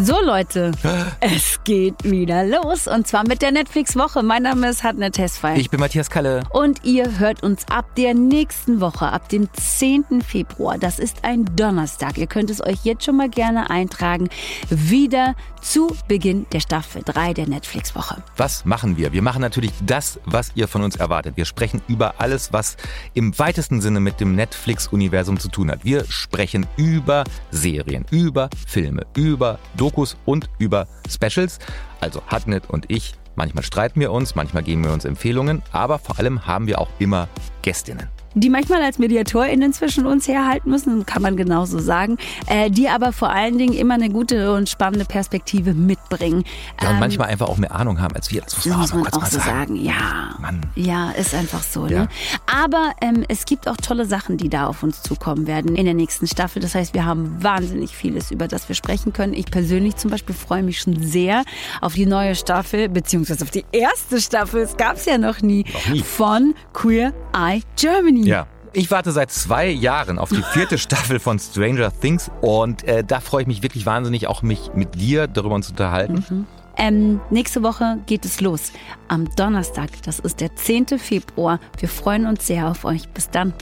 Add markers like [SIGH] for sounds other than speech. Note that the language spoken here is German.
So Leute, es geht wieder los und zwar mit der Netflix-Woche. Mein Name ist Hatne Tesfay. Ich bin Matthias Kalle. Und ihr hört uns ab der nächsten Woche, ab dem 10. Februar. Das ist ein Donnerstag. Ihr könnt es euch jetzt schon mal gerne eintragen. Wieder zu Beginn der Staffel 3 der Netflix-Woche. Was machen wir? Wir machen natürlich das, was ihr von uns erwartet. Wir sprechen über alles, was im weitesten Sinne mit dem Netflix-Universum zu tun hat. Wir sprechen über Serien, über Filme, über Dokus und über Specials. Also Hatnet und ich. Manchmal streiten wir uns, manchmal geben wir uns Empfehlungen, aber vor allem haben wir auch immer Gästinnen die manchmal als MediatorInnen zwischen uns herhalten müssen, kann man genauso sagen, äh, die aber vor allen Dingen immer eine gute und spannende Perspektive mitbringen. Ja, und ähm, manchmal einfach auch mehr Ahnung haben als wir. Das muss man, muss man auch so sagen. sagen. Ja, Mann. ja, ist einfach so. Ne? Ja. Ne? Aber ähm, es gibt auch tolle Sachen, die da auf uns zukommen werden in der nächsten Staffel. Das heißt, wir haben wahnsinnig vieles, über das wir sprechen können. Ich persönlich zum Beispiel freue mich schon sehr auf die neue Staffel, beziehungsweise auf die erste Staffel, es gab es ja noch nie, noch nie, von Queer Eye Germany. Ja. Ich warte seit zwei Jahren auf die vierte [LAUGHS] Staffel von Stranger Things und äh, da freue ich mich wirklich wahnsinnig, auch mich mit dir darüber zu unterhalten. Mhm. Ähm, nächste Woche geht es los. Am Donnerstag, das ist der 10. Februar. Wir freuen uns sehr auf euch. Bis dann.